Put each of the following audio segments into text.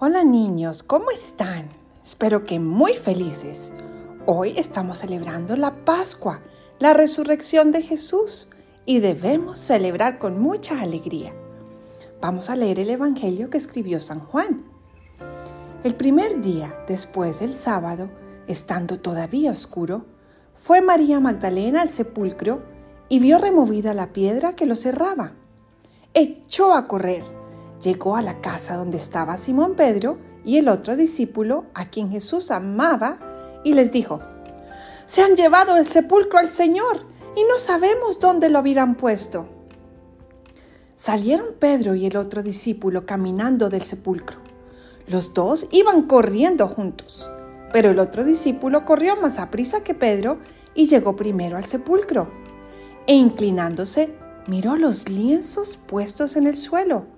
Hola niños, ¿cómo están? Espero que muy felices. Hoy estamos celebrando la Pascua, la resurrección de Jesús, y debemos celebrar con mucha alegría. Vamos a leer el Evangelio que escribió San Juan. El primer día después del sábado, estando todavía oscuro, fue María Magdalena al sepulcro y vio removida la piedra que lo cerraba. Echó a correr llegó a la casa donde estaba Simón Pedro y el otro discípulo a quien Jesús amaba y les dijo, se han llevado el sepulcro al Señor y no sabemos dónde lo habían puesto. Salieron Pedro y el otro discípulo caminando del sepulcro. Los dos iban corriendo juntos, pero el otro discípulo corrió más a prisa que Pedro y llegó primero al sepulcro. E inclinándose, miró los lienzos puestos en el suelo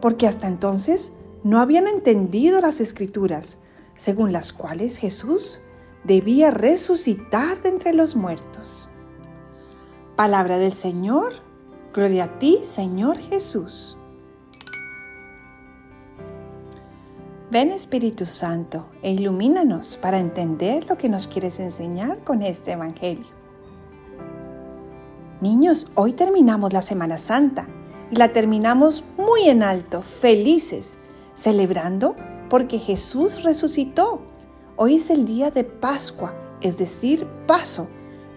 porque hasta entonces no habían entendido las escrituras, según las cuales Jesús debía resucitar de entre los muertos. Palabra del Señor, gloria a ti, Señor Jesús. Ven Espíritu Santo e ilumínanos para entender lo que nos quieres enseñar con este Evangelio. Niños, hoy terminamos la Semana Santa y la terminamos muy en alto, felices, celebrando porque Jesús resucitó. Hoy es el día de Pascua, es decir, paso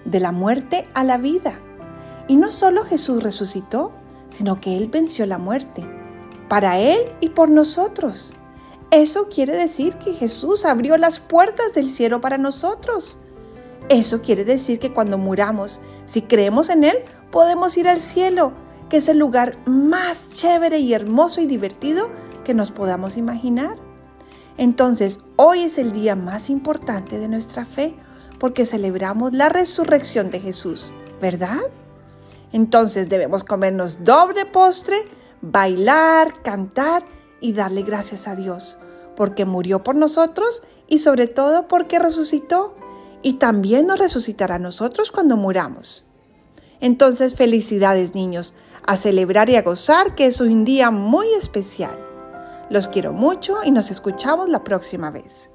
de la muerte a la vida. Y no solo Jesús resucitó, sino que Él venció la muerte, para Él y por nosotros. Eso quiere decir que Jesús abrió las puertas del cielo para nosotros. Eso quiere decir que cuando muramos, si creemos en Él, podemos ir al cielo que es el lugar más chévere y hermoso y divertido que nos podamos imaginar. Entonces, hoy es el día más importante de nuestra fe porque celebramos la resurrección de Jesús, ¿verdad? Entonces debemos comernos doble postre, bailar, cantar y darle gracias a Dios, porque murió por nosotros y sobre todo porque resucitó y también nos resucitará a nosotros cuando muramos. Entonces, felicidades niños, a celebrar y a gozar que es un día muy especial. Los quiero mucho y nos escuchamos la próxima vez.